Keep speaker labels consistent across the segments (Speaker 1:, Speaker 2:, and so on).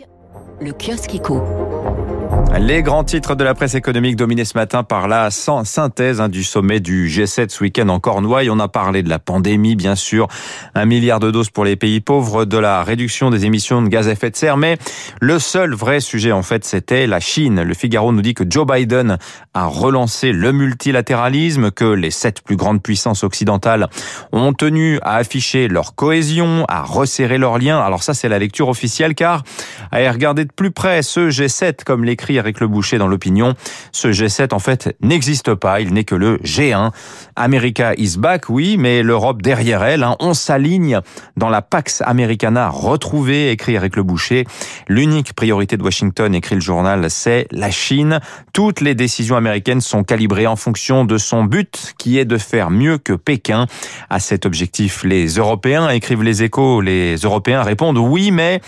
Speaker 1: kill. Le kiosque éco.
Speaker 2: Les grands titres de la presse économique dominés ce matin par la synthèse hein, du sommet du G7 ce week-end en Cornouailles. On a parlé de la pandémie, bien sûr, un milliard de doses pour les pays pauvres, de la réduction des émissions de gaz à effet de serre, mais le seul vrai sujet, en fait, c'était la Chine. Le Figaro nous dit que Joe Biden a relancé le multilatéralisme, que les sept plus grandes puissances occidentales ont tenu à afficher leur cohésion, à resserrer leurs liens. Alors ça, c'est la lecture officielle, car à regarder de plus près ce G7, comme l'écrit avec le boucher dans l'opinion. Ce G7, en fait, n'existe pas. Il n'est que le G1. America is back, oui, mais l'Europe derrière elle. Hein. On s'aligne dans la Pax Americana retrouvée, écrit avec le boucher. L'unique priorité de Washington, écrit le journal, c'est la Chine. Toutes les décisions américaines sont calibrées en fonction de son but, qui est de faire mieux que Pékin. À cet objectif, les Européens, écrivent les échos, les Européens répondent oui, mais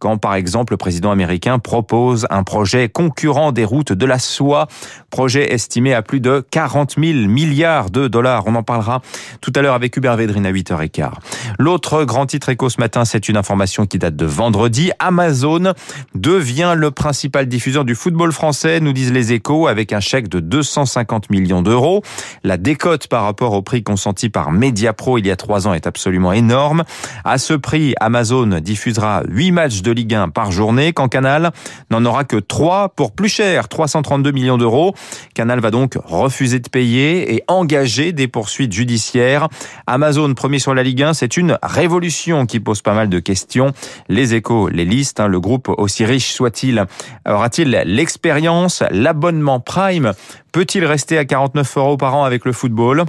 Speaker 2: quand par exemple le président américain propose un projet concurrent des routes de la soie, projet estimé à plus de 40 000 milliards de dollars. On en parlera tout à l'heure avec Hubert Védrine à 8h15. L'autre grand titre éco ce matin, c'est une information qui date de vendredi. Amazon devient le principal diffuseur du football français, nous disent les échos, avec un chèque de 250 millions d'euros. La décote par rapport au prix consenti par Mediapro il y a trois ans est absolument énorme. À ce prix, Amazon diffusera 8 matchs de de Ligue 1 par journée, quand Canal n'en aura que 3 pour plus cher, 332 millions d'euros. Canal va donc refuser de payer et engager des poursuites judiciaires. Amazon, premier sur la Ligue 1, c'est une révolution qui pose pas mal de questions. Les échos, les listes, hein, le groupe aussi riche soit-il, aura-t-il l'expérience, l'abonnement Prime? Peut-il rester à 49 euros par an avec le football?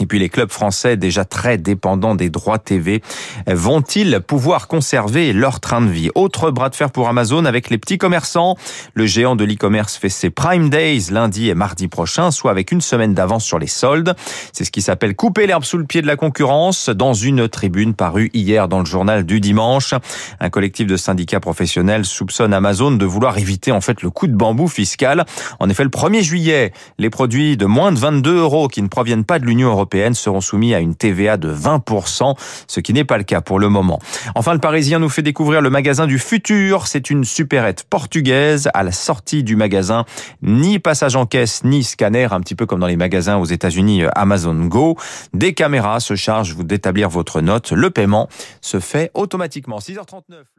Speaker 2: Et puis les clubs français déjà très dépendants des droits TV vont-ils pouvoir conserver leur train de vie? Autre bras de fer pour Amazon avec les petits commerçants. Le géant de l'e-commerce fait ses Prime Days lundi et mardi prochain, soit avec une semaine d'avance sur les soldes. C'est ce qui s'appelle couper l'herbe sous le pied de la concurrence dans une tribune parue hier dans le journal du dimanche. Un collectif de syndicats professionnels soupçonne Amazon de vouloir éviter en fait le coup de bambou fiscal. En effet, le 1er juillet, les produits de moins de 22 euros qui ne proviennent pas de l'Union européenne seront soumis à une TVA de 20%, ce qui n'est pas le cas pour le moment. Enfin, le Parisien nous fait découvrir le magasin du futur. C'est une supérette portugaise. À la sortie du magasin, ni passage en caisse, ni scanner, un petit peu comme dans les magasins aux États-Unis euh, Amazon Go. Des caméras se chargent d'établir votre note. Le paiement se fait automatiquement. 6h39.